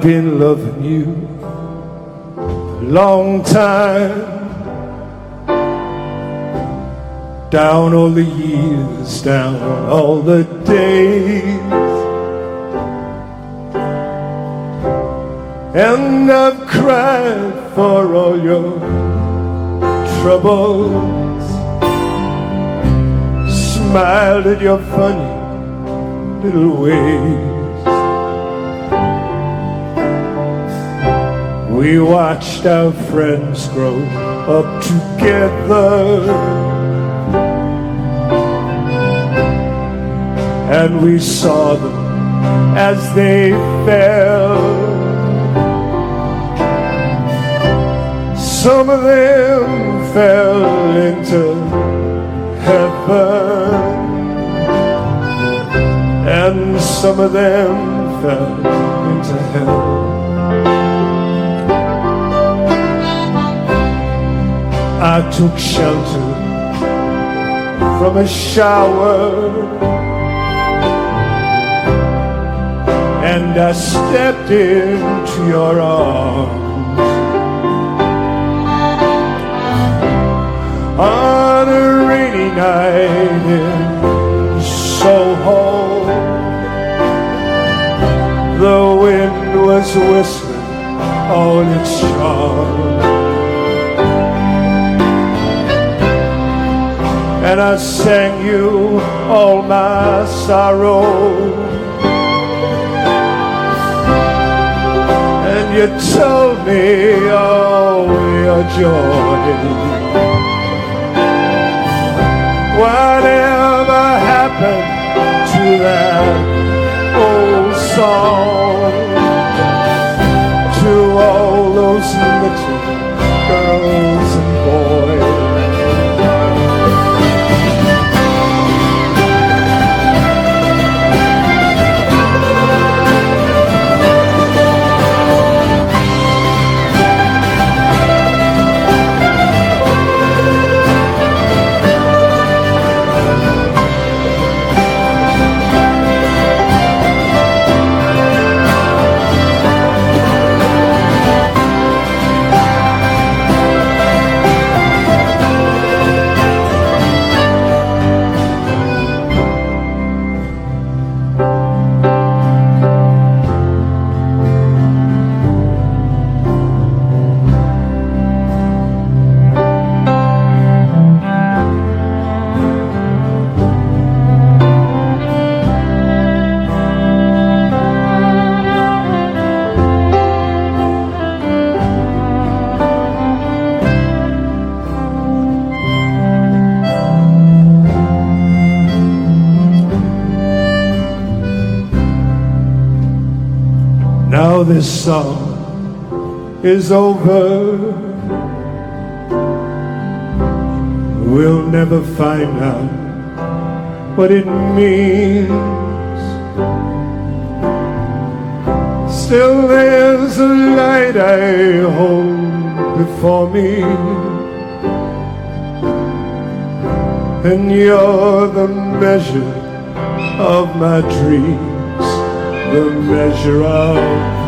I've been loving you a long time. Down all the years, down all the days. And I've cried for all your troubles. Smiled at your funny little ways. We watched our friends grow up together. And we saw them as they fell. Some of them fell into heaven. And some of them fell into hell. I took shelter from a shower and I stepped into your arms on a rainy night in Soho. The wind was whistling all its charm. And I sang you all my sorrow. And you told me all your joy. Whatever happened to that old song? Is over. We'll never find out what it means. Still, there's a light I hold before me. And you're the measure of my dreams, the measure of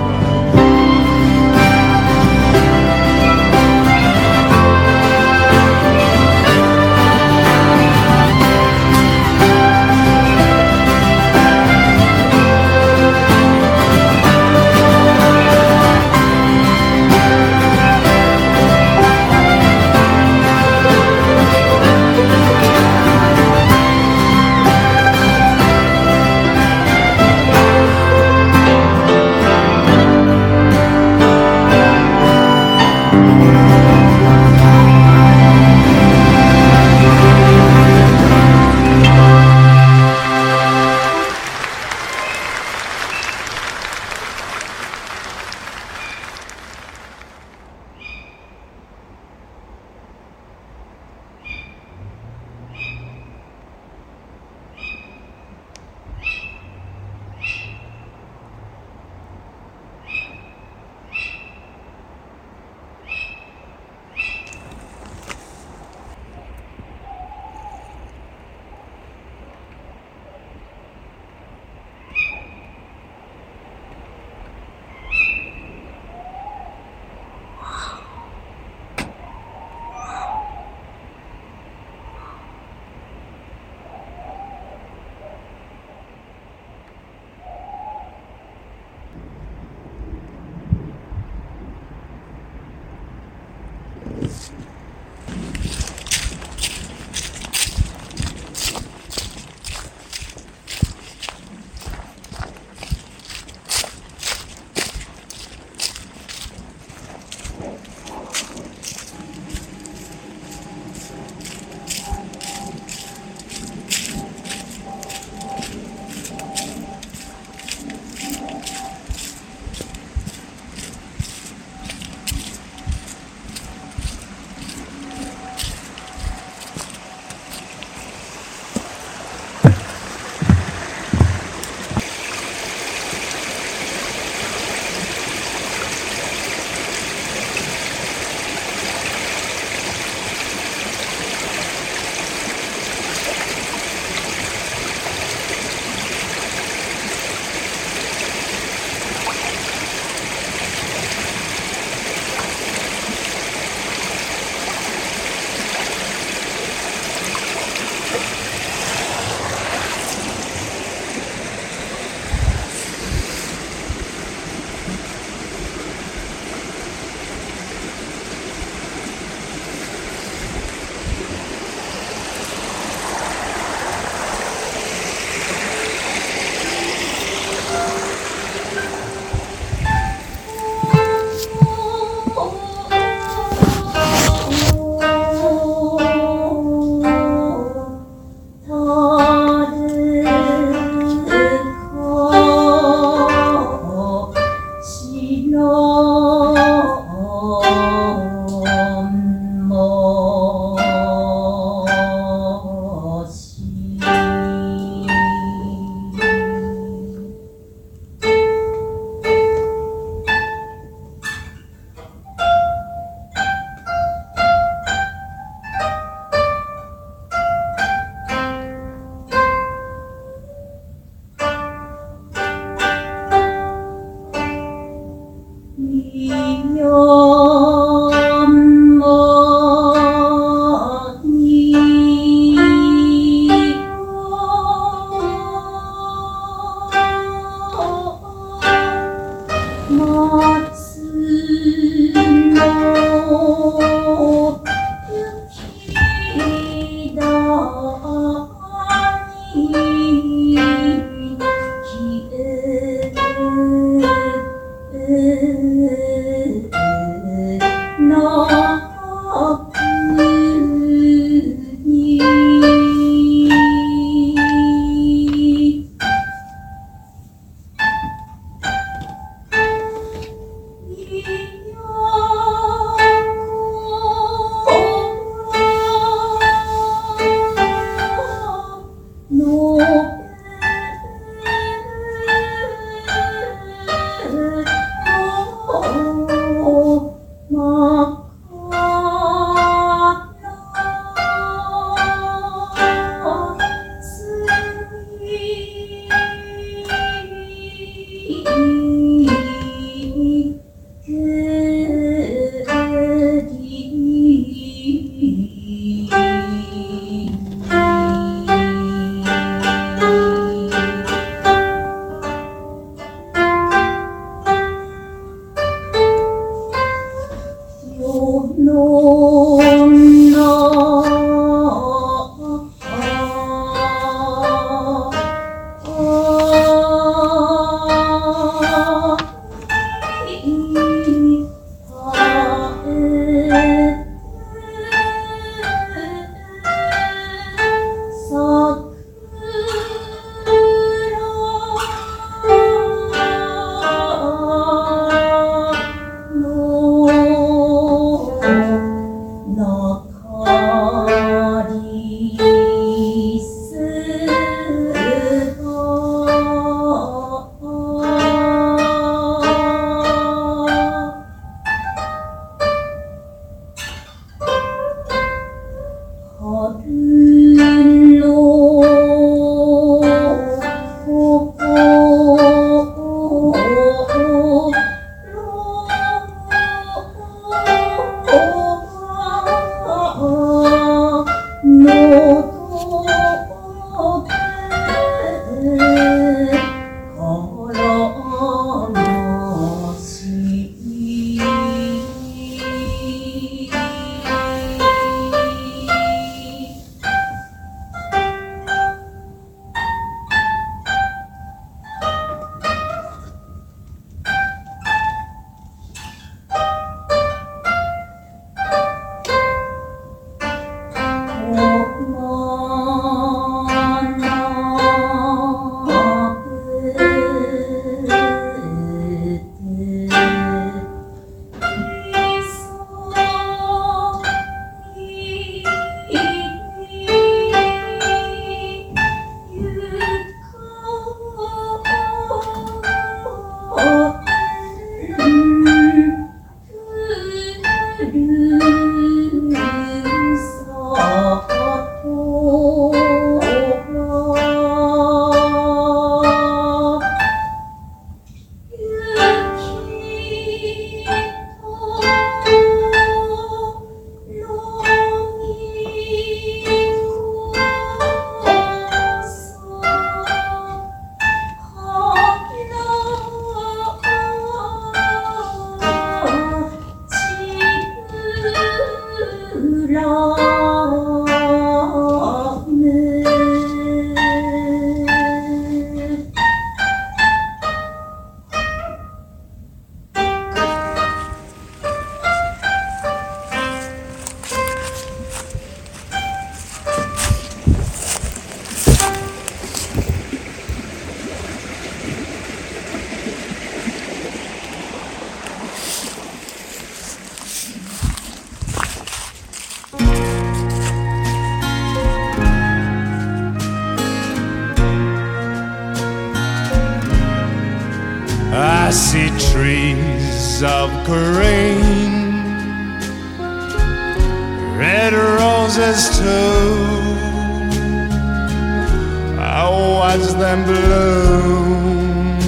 them bloom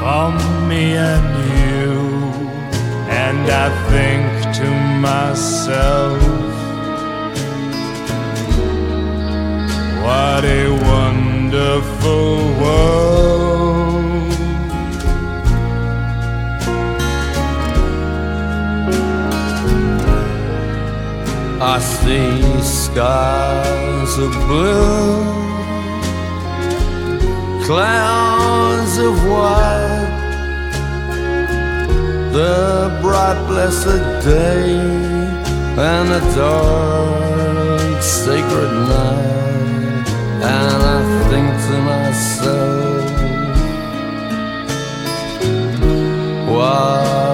for me and you. And I think to myself, what a wonderful world. I see skies of blue, clouds of white, the bright blessed day and the dark sacred night, and I think to myself, what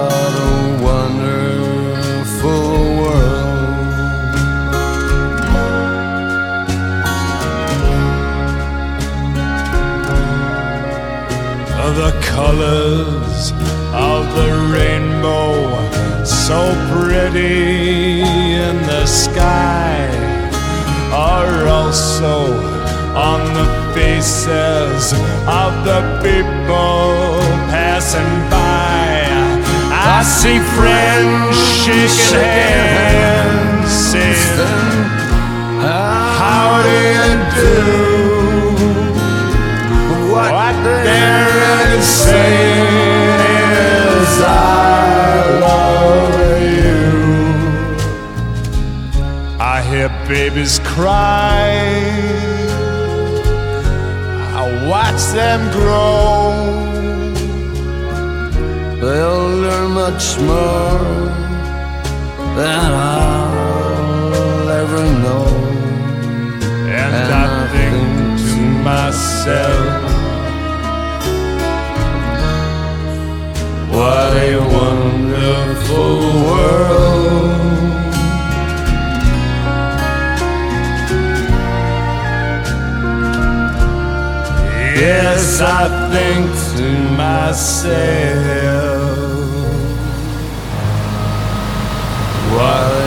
colors of the rainbow so pretty in the sky are also on the faces of the people passing by. I see friends shaking hands, saying, How do you do? Babies cry. I watch them grow. They'll learn much more than I'll ever know. And, and I, I think, think to myself. I think to myself, what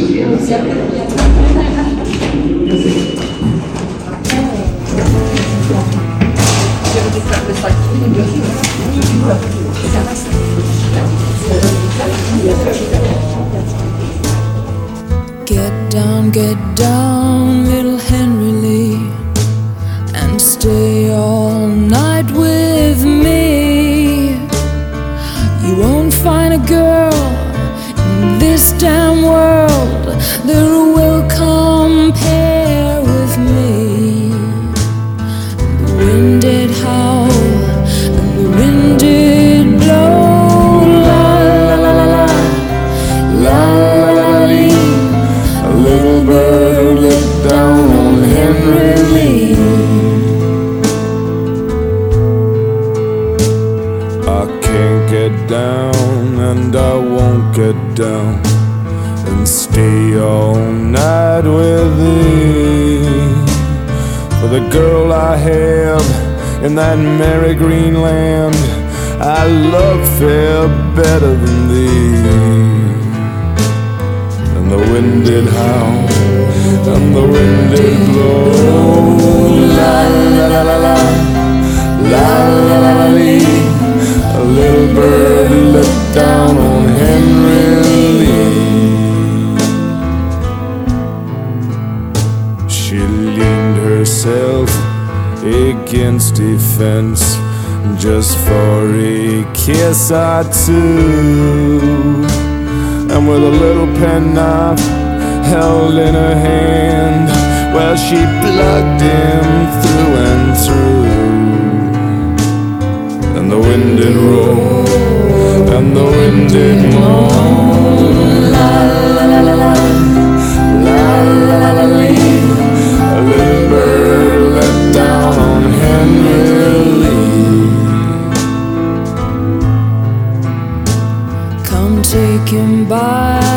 Get down, get down, that merry green land, I love fair better than thee. And the wind did howl, and the wind did blow. La la la la la, la la la la. A little bird looked down on fence just for a kiss or two. And with a little penknife held in her hand, well, she plugged him through and through. And the wind did roll, and the wind did moan. La la la la la, la la la la Take by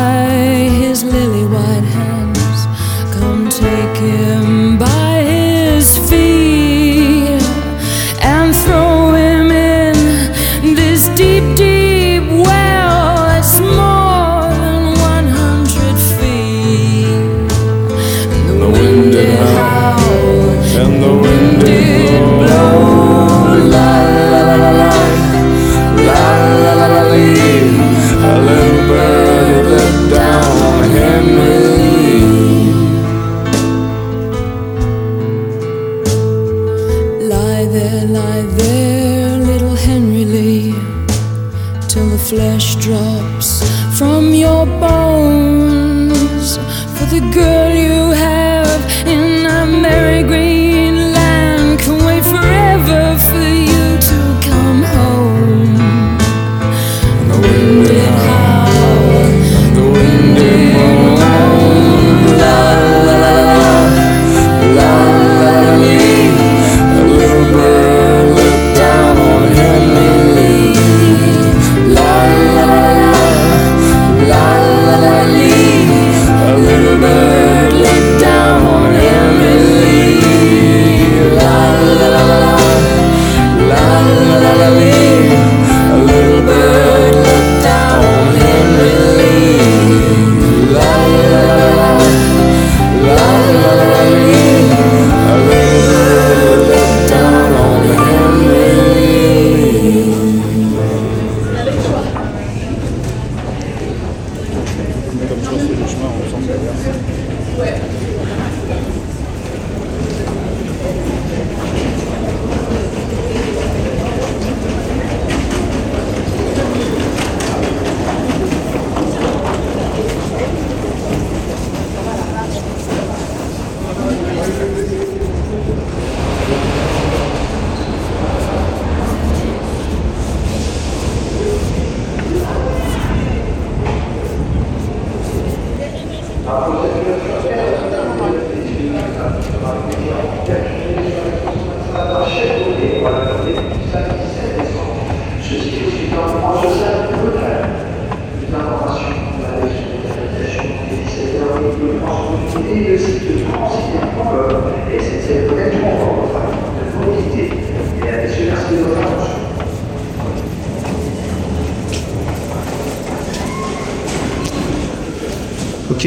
till the flesh drops from your bones. For the girl you have in that merry green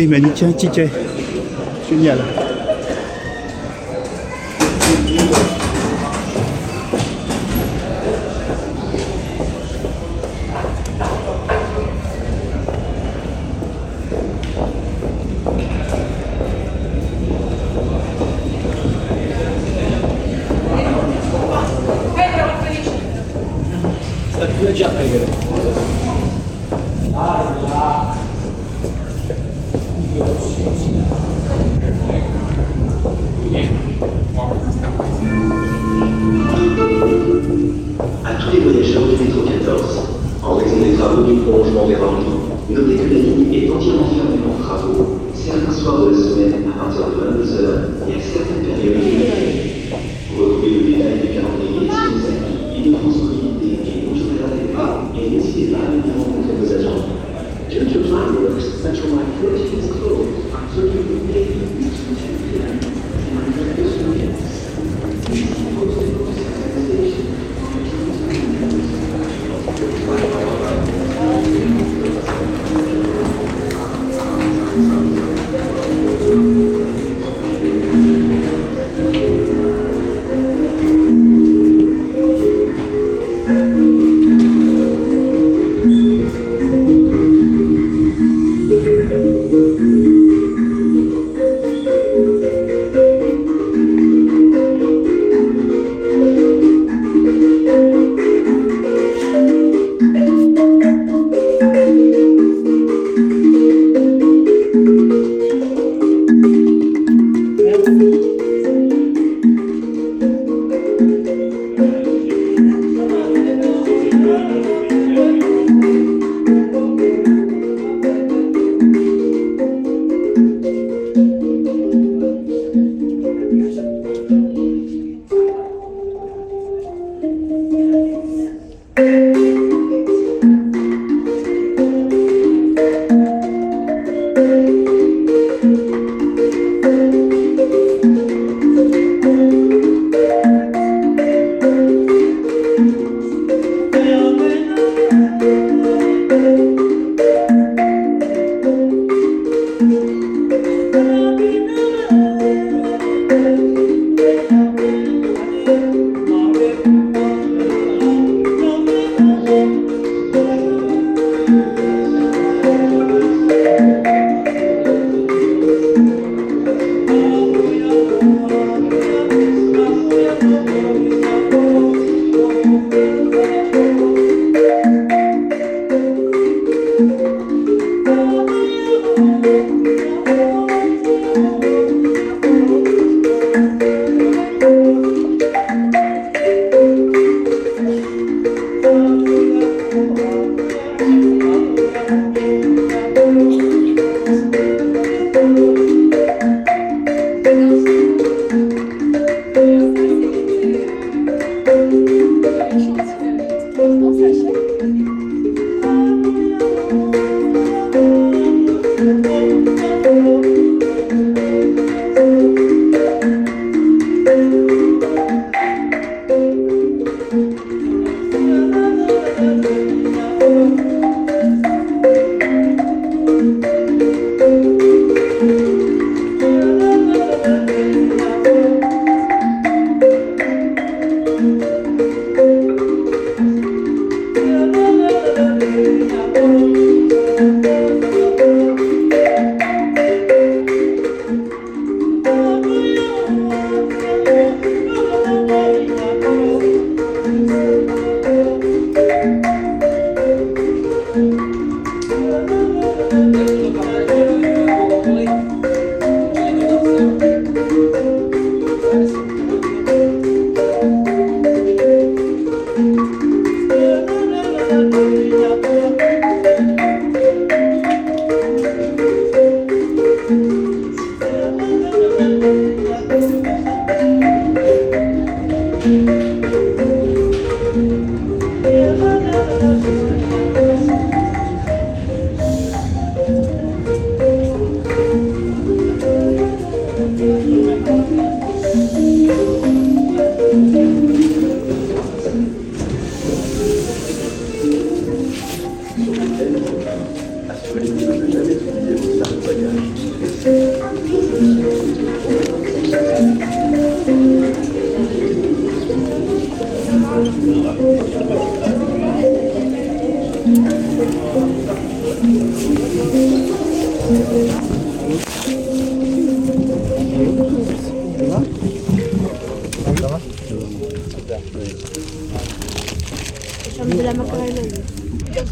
il m'a dit tiens, ticket. Génial.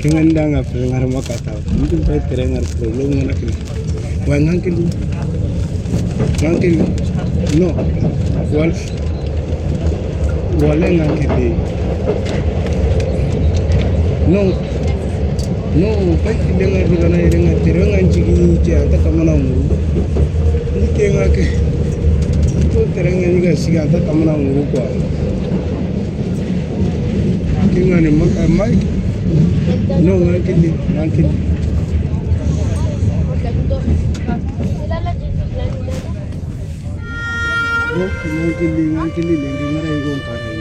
Kengandang apa yang harus makan tahu? Mungkin saya terang harus belum mengenai. Wah ngangkin, ngangkin, no, wal, wal ngangkin di, no no faki dengar dengan iringa tirenga njigi ci anta kamana mu ni kenga ke? Itu tirenga juga siga anta kamana mu kwa kenga ne mak eh, mai no nanti nanti. ngakini ngakini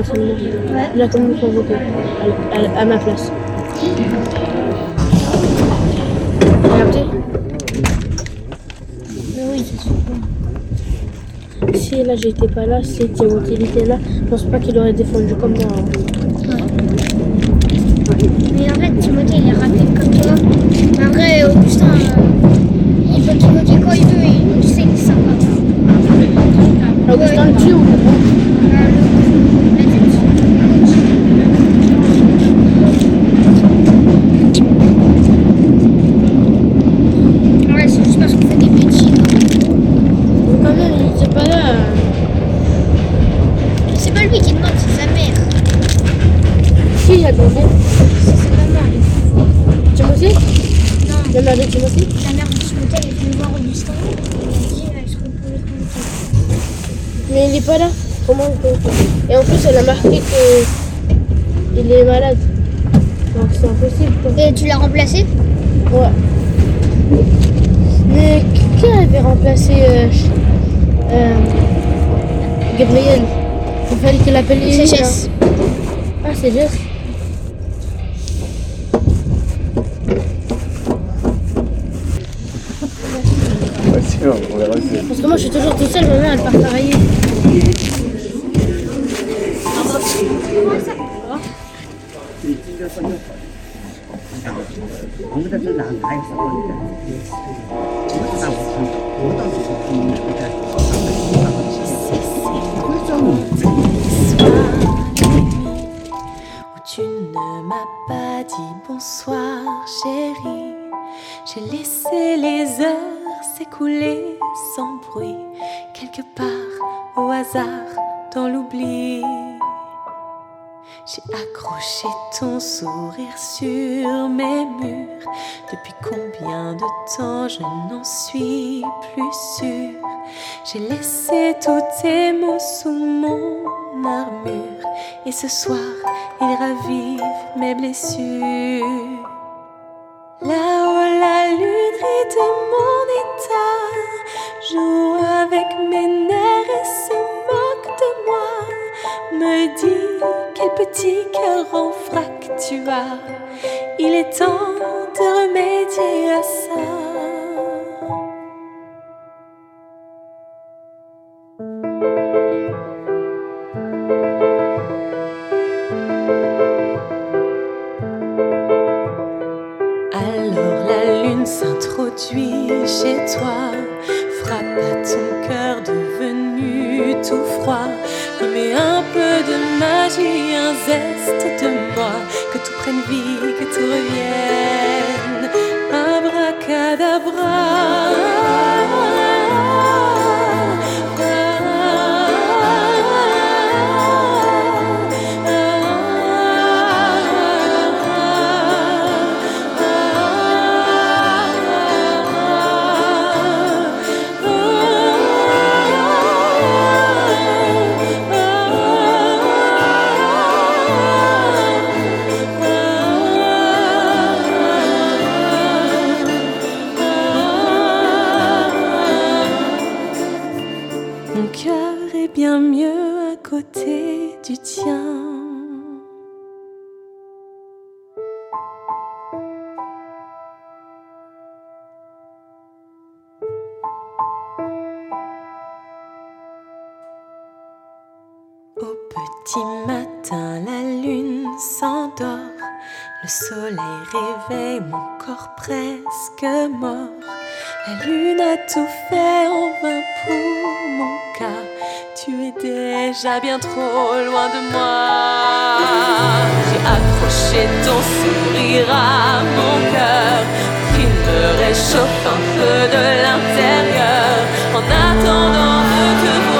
la famille. Ouais. Il a quand même convoqué. À, à- ma place. Capté Mais oui, c'est sûr. Si là j'étais pas là, si Timothy était là, je pense pas qu'il aurait défendu comme moi. hein. Mais en fait, Timothée, il est rapide comme toi. Mais en vrai, Augustin, euh, il peut pivoter quand il veut. Il, je sais qu'il est sympa. Augustin le tue ou Euh, le- la tête. Ouais, c'est juste parce qu'on fait des bêtises. Mais quand même, il était pas là. C'est pas lui qui demande, c'est sa mère. Si, il a demandé. C'est sa maman. Timothy Non, La mère de Timothy la mère de Timothée, elle est venue voir Augustin. Elle a dit euh, est-ce qu'on peut le Mais il est pas là. Comment on peut Et en plus, elle a marqué que il est malade. Donc c'est impossible. quoi. Et tu l'as remplacé? Ouais. Mais qui avait remplacé euh, euh, Gabriel? Il fallait qu'il appelle Jess. Ah, c'est Jess. Moi, je suis toujours toute seule, ma mère, elle part travailler. où tu ne m'as pas dit bonsoir, chérie. J'ai laissé les heures s'écouler sans bruit, quelque part au hasard dans l'oubli. J'ai accroché ton sourire sur mes murs. Depuis combien de temps je n'en suis plus sûre? J'ai laissé tous tes mots sous mon armure. Et ce soir, ils ravivent mes blessures. Là-haut, la lune de mon joue avec mes nerfs et se moque de moi. Me dit quel petit cœur en vrac tu as. Il est temps de remédier à ça. Petit matin, la lune s'endort. Le soleil réveille mon corps presque mort. La lune a tout fait en vain pour mon cas. Tu es déjà bien trop loin de moi. J'ai accroché ton sourire à mon cœur. qui me réchauffe un peu de l'intérieur. En attendant de te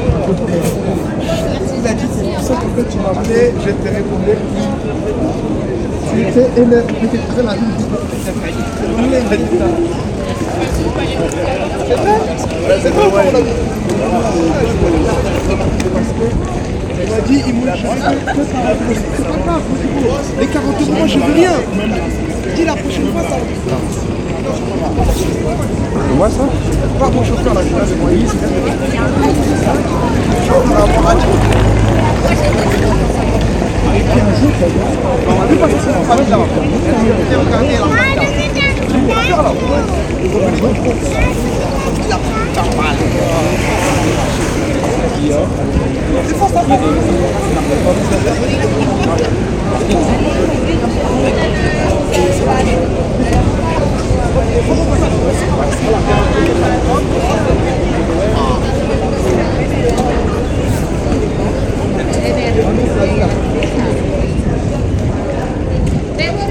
Il a dit c'est pour ça que tu m'as appelé, je te répondais. Il était énervé, il était très la. Il a dit. C'est vrai C'est vrai Il a dit, il m'a c'est pas grave, les 40 euros, moi je veux rien. Dis la prochaine fois, ça va. C'est moi ça Pas mon chauffeur là, c'est moi. Et puis un jour, Tem um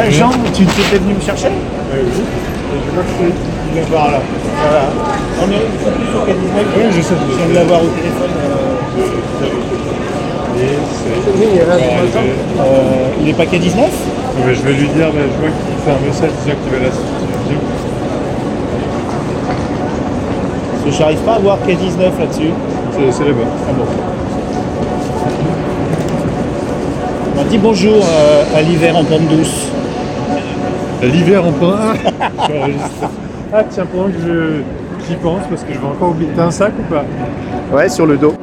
Bah, Jean, tu étais venu me chercher Il est par là. Voilà. On est plus sur K19. Oui, je sais. Je viens de l'avoir au téléphone. Et c'est- Euh, il est pas K19 Mais je vais lui dire, mais je vois qu'il fait un message disant qu'il va la substitution. Parce que j'arrive pas à voir K19 là-dessus. C'est c'est les bas. Ah bon. On dit bonjour euh, à l'hiver en pente douce. L'hiver en point 1 Ah tiens, pendant que je- j'y pense, parce que je vais encore oublier. T'as un sac ou pas? Ouais, sur le dos.